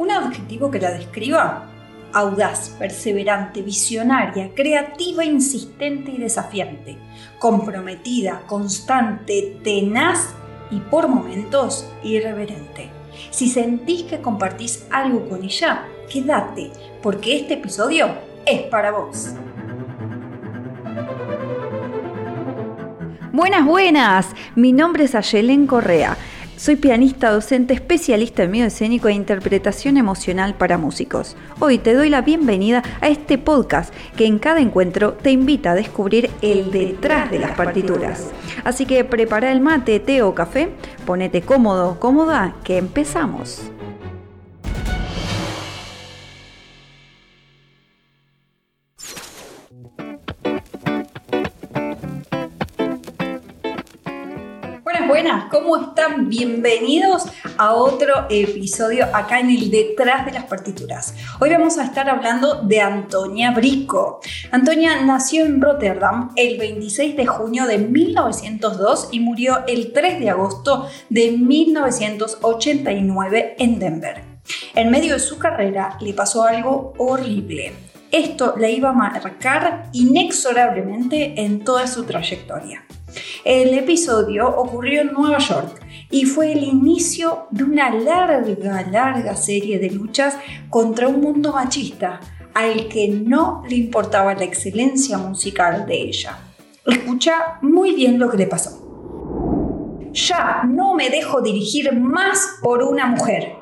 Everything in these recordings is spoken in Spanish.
¿Un adjetivo que la describa? Audaz, perseverante, visionaria, creativa, insistente y desafiante, comprometida, constante, tenaz y por momentos irreverente. Si sentís que compartís algo con ella, quédate, porque este episodio es para vos. Buenas, buenas. Mi nombre es Ayelen Correa. Soy pianista, docente, especialista en medio escénico e interpretación emocional para músicos. Hoy te doy la bienvenida a este podcast que en cada encuentro te invita a descubrir el detrás de las partituras. Así que prepara el mate, té o café, ponete cómodo, cómoda, que empezamos. ¿Cómo están? Bienvenidos a otro episodio acá en el Detrás de las Partituras. Hoy vamos a estar hablando de Antonia Brico. Antonia nació en Rotterdam el 26 de junio de 1902 y murió el 3 de agosto de 1989 en Denver. En medio de su carrera le pasó algo horrible. Esto la iba a marcar inexorablemente en toda su trayectoria. El episodio ocurrió en Nueva York y fue el inicio de una larga, larga serie de luchas contra un mundo machista al que no le importaba la excelencia musical de ella. Escucha muy bien lo que le pasó. Ya no me dejo dirigir más por una mujer.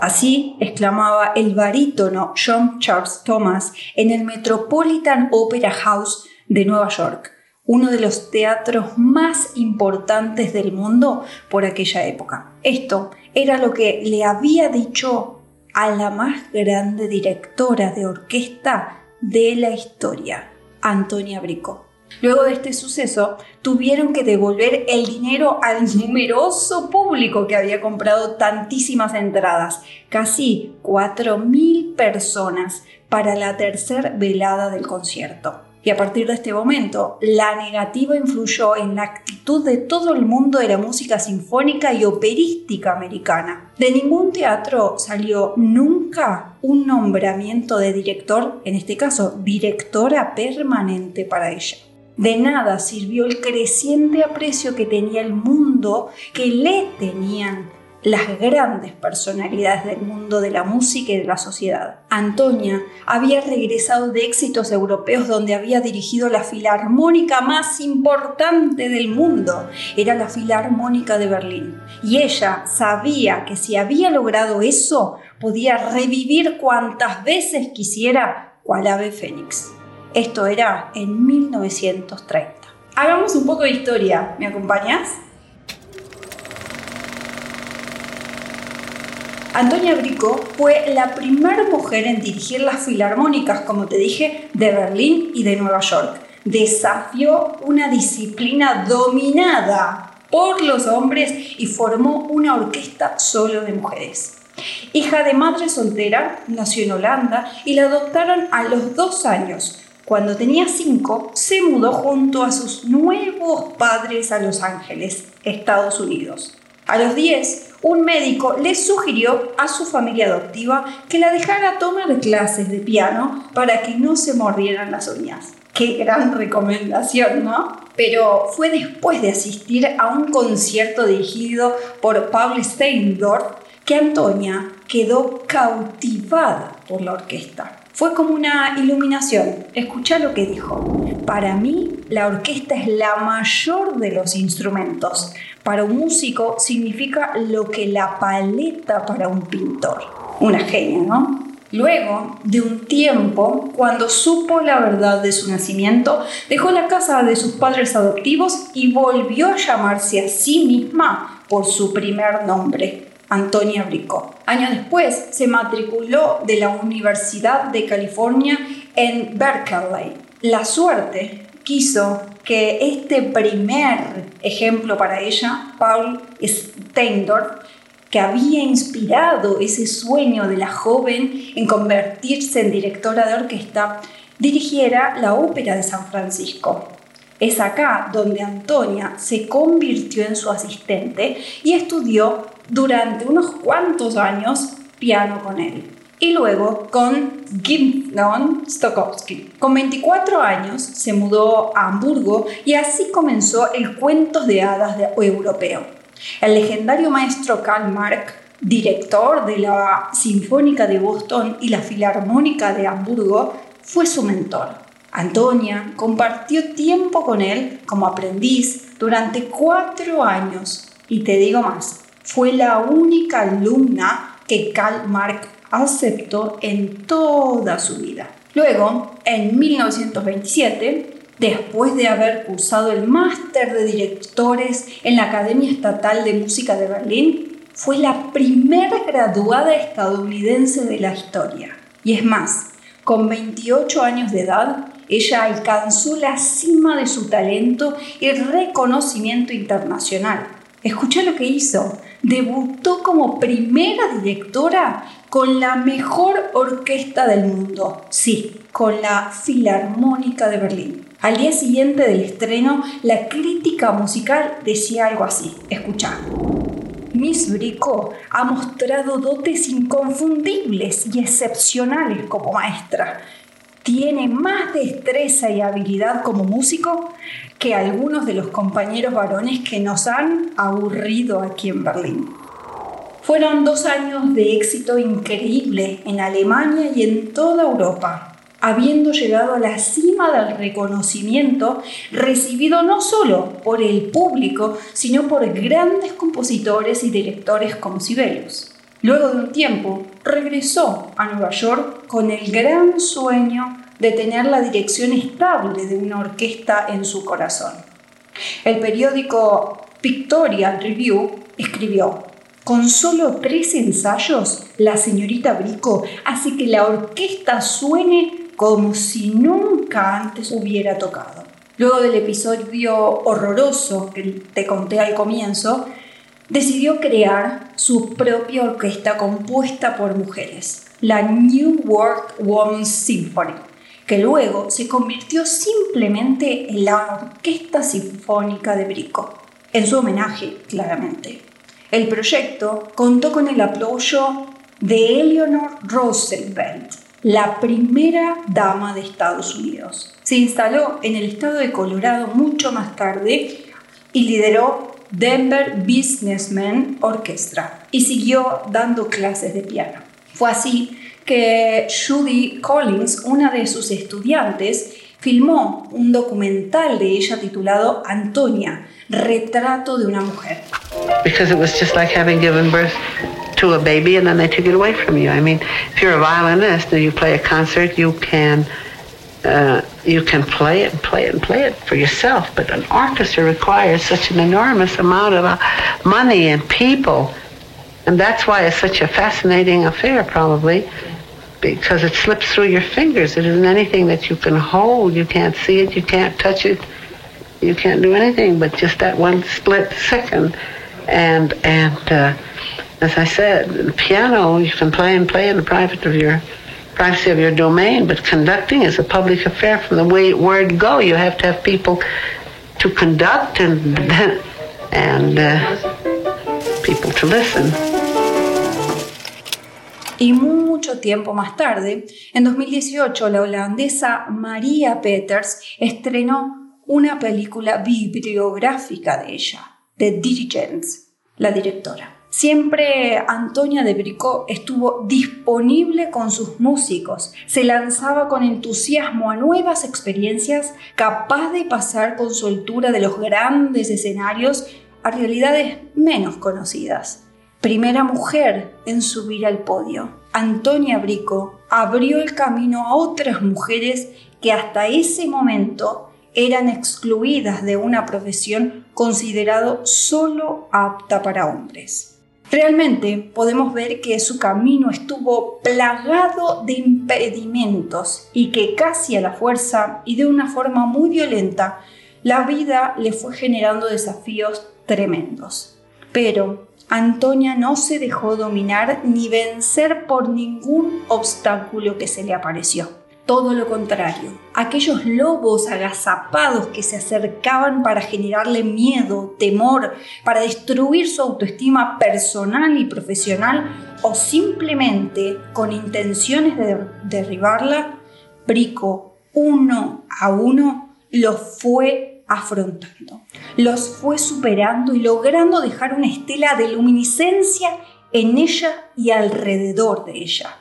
Así exclamaba el barítono John Charles Thomas en el Metropolitan Opera House de Nueva York uno de los teatros más importantes del mundo por aquella época. Esto era lo que le había dicho a la más grande directora de orquesta de la historia, Antonia Brico. Luego de este suceso, tuvieron que devolver el dinero al numeroso público que había comprado tantísimas entradas, casi 4.000 personas para la tercera velada del concierto. Y a partir de este momento, la negativa influyó en la actitud de todo el mundo de la música sinfónica y operística americana. De ningún teatro salió nunca un nombramiento de director, en este caso, directora permanente para ella. De nada sirvió el creciente aprecio que tenía el mundo, que le tenían las grandes personalidades del mundo de la música y de la sociedad. Antonia había regresado de éxitos europeos donde había dirigido la filarmónica más importante del mundo. Era la Filarmónica de Berlín. Y ella sabía que si había logrado eso, podía revivir cuantas veces quisiera cual ave fénix. Esto era en 1930. Hagamos un poco de historia. ¿Me acompañas? Antonia Brico fue la primera mujer en dirigir las filarmónicas, como te dije, de Berlín y de Nueva York. Desafió una disciplina dominada por los hombres y formó una orquesta solo de mujeres. Hija de madre soltera, nació en Holanda y la adoptaron a los dos años. Cuando tenía cinco, se mudó junto a sus nuevos padres a Los Ángeles, Estados Unidos. A los 10, un médico le sugirió a su familia adoptiva que la dejara tomar clases de piano para que no se mordieran las uñas. Qué gran recomendación, ¿no? Pero fue después de asistir a un concierto dirigido por Paul Steindorf que Antonia quedó cautivada por la orquesta. Fue como una iluminación. Escucha lo que dijo. Para mí, la orquesta es la mayor de los instrumentos. Para un músico significa lo que la paleta para un pintor. Una genia, ¿no? Luego de un tiempo, cuando supo la verdad de su nacimiento, dejó la casa de sus padres adoptivos y volvió a llamarse a sí misma por su primer nombre, Antonia Brico. Años después se matriculó de la Universidad de California en Berkeley. La suerte quiso que este primer ejemplo para ella, Paul Steindorf, que había inspirado ese sueño de la joven en convertirse en directora de orquesta, dirigiera la Ópera de San Francisco. Es acá donde Antonia se convirtió en su asistente y estudió durante unos cuantos años piano con él. Y luego con Gideon Stokowski. Con 24 años se mudó a Hamburgo y así comenzó el cuentos de hadas europeo. El legendario maestro Karl Marx, director de la Sinfónica de Boston y la Filarmónica de Hamburgo, fue su mentor. Antonia compartió tiempo con él como aprendiz durante cuatro años y te digo más, fue la única alumna que Karl Marx aceptó en toda su vida. Luego, en 1927, después de haber cursado el máster de directores en la Academia Estatal de Música de Berlín, fue la primera graduada estadounidense de la historia. Y es más, con 28 años de edad, ella alcanzó la cima de su talento y reconocimiento internacional. Escucha lo que hizo. Debutó como primera directora con la mejor orquesta del mundo. Sí, con la Filarmónica de Berlín. Al día siguiente del estreno, la crítica musical decía algo así. Escucha. Miss Brico ha mostrado dotes inconfundibles y excepcionales como maestra. Tiene más destreza y habilidad como músico que algunos de los compañeros varones que nos han aburrido aquí en Berlín. Fueron dos años de éxito increíble en Alemania y en toda Europa habiendo llegado a la cima del reconocimiento recibido no solo por el público, sino por grandes compositores y directores como Sibelius. Luego de un tiempo, regresó a Nueva York con el gran sueño de tener la dirección estable de una orquesta en su corazón. El periódico Pictorial Review escribió, con solo tres ensayos, la señorita Brico hace que la orquesta suene como si nunca antes hubiera tocado. Luego del episodio horroroso que te conté al comienzo, decidió crear su propia orquesta compuesta por mujeres, la New World Women's Symphony, que luego se convirtió simplemente en la Orquesta Sinfónica de Brico, en su homenaje, claramente. El proyecto contó con el apoyo de Eleanor Roosevelt, la primera dama de Estados Unidos. Se instaló en el estado de Colorado mucho más tarde y lideró Denver Businessmen Orchestra y siguió dando clases de piano. Fue así que Judy Collins, una de sus estudiantes, filmó un documental de ella titulado Antonia, retrato de una mujer. Because it was just like having given birth to a baby and then they took it away from you. I mean, if you're a violinist and you play a concert, you can uh, you can play it and play it and play it for yourself. But an orchestra requires such an enormous amount of uh, money and people, and that's why it's such a fascinating affair, probably. Because it slips through your fingers. It isn't anything that you can hold. You can't see it. You can't touch it. You can't do anything but just that one split second. And and uh, as I said, the piano you can play and play in the private of your privacy of your domain, but conducting is a public affair from the way word go. You have to have people to conduct and and uh, people to listen. Mucho tiempo más tarde, en 2018, la holandesa Maria Peters estrenó una película bibliográfica de ella, The Dirigents, la directora. Siempre Antonia de Bricot estuvo disponible con sus músicos, se lanzaba con entusiasmo a nuevas experiencias, capaz de pasar con soltura de los grandes escenarios a realidades menos conocidas. Primera mujer en subir al podio, Antonia Brico abrió el camino a otras mujeres que hasta ese momento eran excluidas de una profesión considerado solo apta para hombres. Realmente podemos ver que su camino estuvo plagado de impedimentos y que casi a la fuerza y de una forma muy violenta la vida le fue generando desafíos tremendos. Pero Antonia no se dejó dominar ni vencer por ningún obstáculo que se le apareció. todo lo contrario. Aquellos lobos agazapados que se acercaban para generarle miedo, temor, para destruir su autoestima personal y profesional o simplemente con intenciones de derribarla, Brico, uno a uno, los fue afrontando, los fue superando y logrando dejar una estela de luminiscencia en ella y alrededor de ella.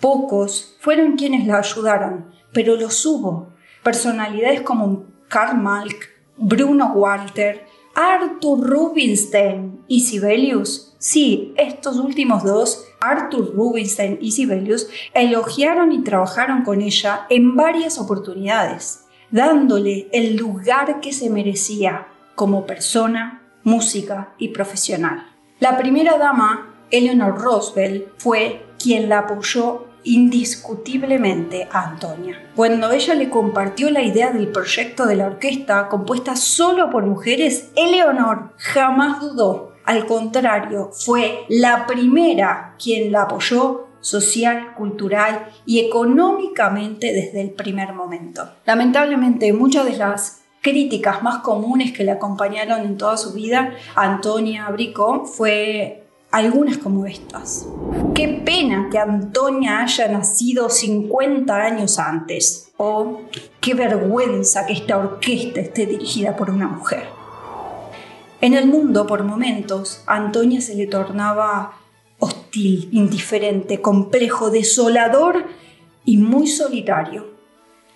Pocos fueron quienes la ayudaron, pero los hubo. Personalidades como Karl Malk, Bruno Walter, Arthur Rubinstein y Sibelius. Sí, estos últimos dos, Arthur Rubinstein y Sibelius, elogiaron y trabajaron con ella en varias oportunidades, dándole el lugar que se merecía como persona, música y profesional. La primera dama, Eleanor Roosevelt, fue quien la apoyó indiscutiblemente a Antonia. Cuando ella le compartió la idea del proyecto de la orquesta compuesta solo por mujeres, Eleonor jamás dudó. Al contrario, fue la primera quien la apoyó social, cultural y económicamente desde el primer momento. Lamentablemente, muchas de las críticas más comunes que le acompañaron en toda su vida Antonia Brico fue algunas como estas. Qué pena que Antonia haya nacido 50 años antes. O qué vergüenza que esta orquesta esté dirigida por una mujer. En el mundo, por momentos, Antonia se le tornaba hostil, indiferente, complejo, desolador y muy solitario.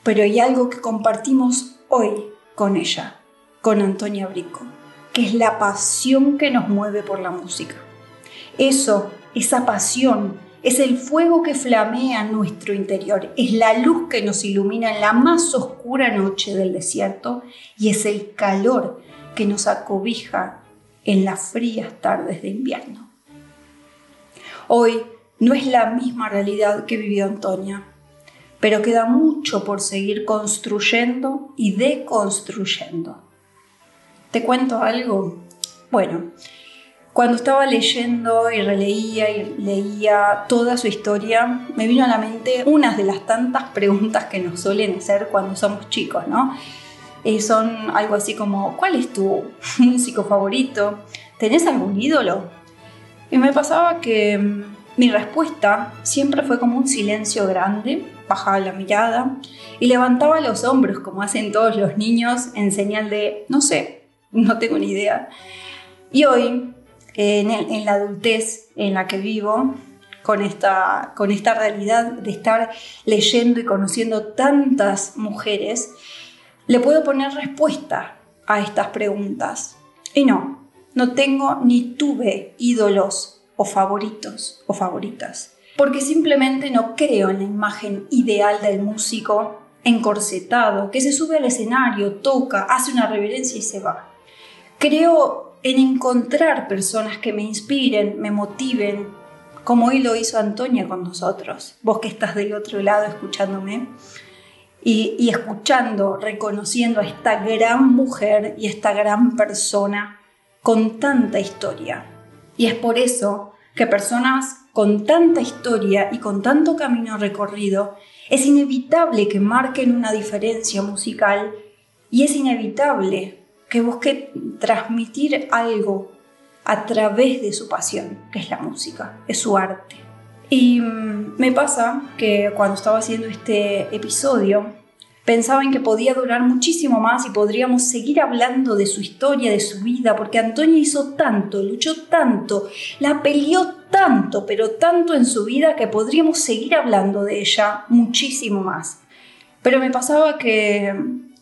Pero hay algo que compartimos hoy con ella, con Antonia Brico, que es la pasión que nos mueve por la música. Eso, esa pasión, es el fuego que flamea en nuestro interior, es la luz que nos ilumina en la más oscura noche del desierto y es el calor que nos acobija en las frías tardes de invierno. Hoy no es la misma realidad que vivió Antonia, pero queda mucho por seguir construyendo y deconstruyendo. ¿Te cuento algo? Bueno, cuando estaba leyendo y releía y leía toda su historia, me vino a la mente unas de las tantas preguntas que nos suelen hacer cuando somos chicos, ¿no? Eh, son algo así como, ¿cuál es tu músico favorito? ¿Tenés algún ídolo? Y me pasaba que mm, mi respuesta siempre fue como un silencio grande, bajaba la mirada y levantaba los hombros como hacen todos los niños en señal de, no sé, no tengo ni idea. Y hoy, en, la adultez en la que vivo, con esta, con esta realidad de estar leyendo y conociendo tantas mujeres, le puedo poner respuesta a estas preguntas. Y no, no tengo ni tuve ídolos o favoritos o favoritas, porque simplemente no creo en la imagen ideal del músico encorsetado, que se sube al escenario, toca, hace una reverencia y se va. Creo en encontrar personas que me inspiren, me motiven, como hoy lo hizo Antonia con nosotros, vos que estás del otro lado escuchándome, y, escuchando, reconociendo a esta gran mujer y esta gran persona con tanta historia. Y es por eso que personas con tanta historia y con tanto camino recorrido, es inevitable que marquen una diferencia musical y es inevitable que busque transmitir algo a través de su pasión, que es la música, es su arte. Y mm, me pasa que cuando estaba haciendo este episodio, pensaba en que podía durar muchísimo más y podríamos seguir hablando de su historia, de su vida, porque Antonia hizo tanto, luchó tanto, la peleó tanto, pero tanto en su vida que podríamos seguir hablando de ella muchísimo más. Pero me pasaba que,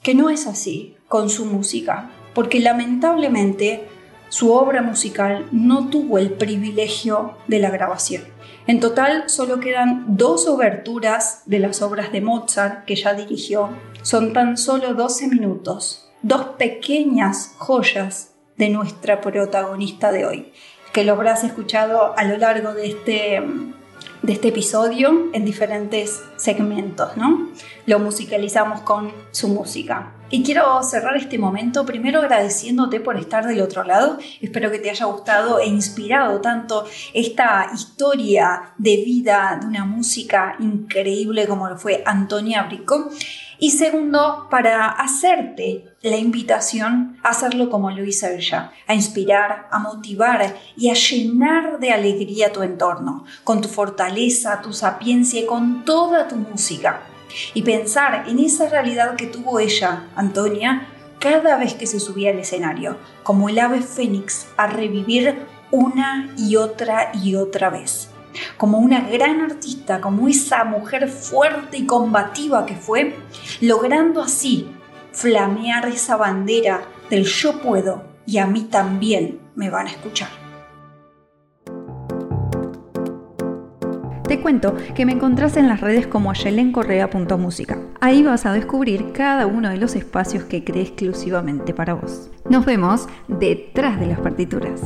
que no es así con su música porque lamentablemente su obra musical no tuvo el privilegio de la grabación. En total solo quedan dos oberturas de las obras de Mozart que ya dirigió. Son tan solo 12 minutos, dos pequeñas joyas de nuestra protagonista de hoy, que lo habrás escuchado a lo largo de este, de este episodio en diferentes segmentos, ¿no? Lo musicalizamos con su música. Y quiero cerrar este momento primero agradeciéndote por estar del otro lado. Espero que te haya gustado e inspirado tanto esta historia de vida de una música increíble como lo fue Antonia Brico. Y segundo, para hacerte la invitación a hacerlo como lo hizo ella, a inspirar, a motivar y a llenar de alegría tu entorno, con tu fortaleza, tu sapiencia y con toda tu música. Y pensar en esa realidad que tuvo ella, Antonia, cada vez que se subía al escenario, como el ave fénix, a revivir una y otra y otra vez como una gran artista, como esa mujer fuerte y combativa que fue, logrando así flamear esa bandera del yo puedo y a mí también me van a escuchar. Te cuento que me encontrás en las redes como yelencorrea.música. Ahí vas a descubrir cada uno de los espacios que creé exclusivamente para vos. Nos vemos detrás de las partituras.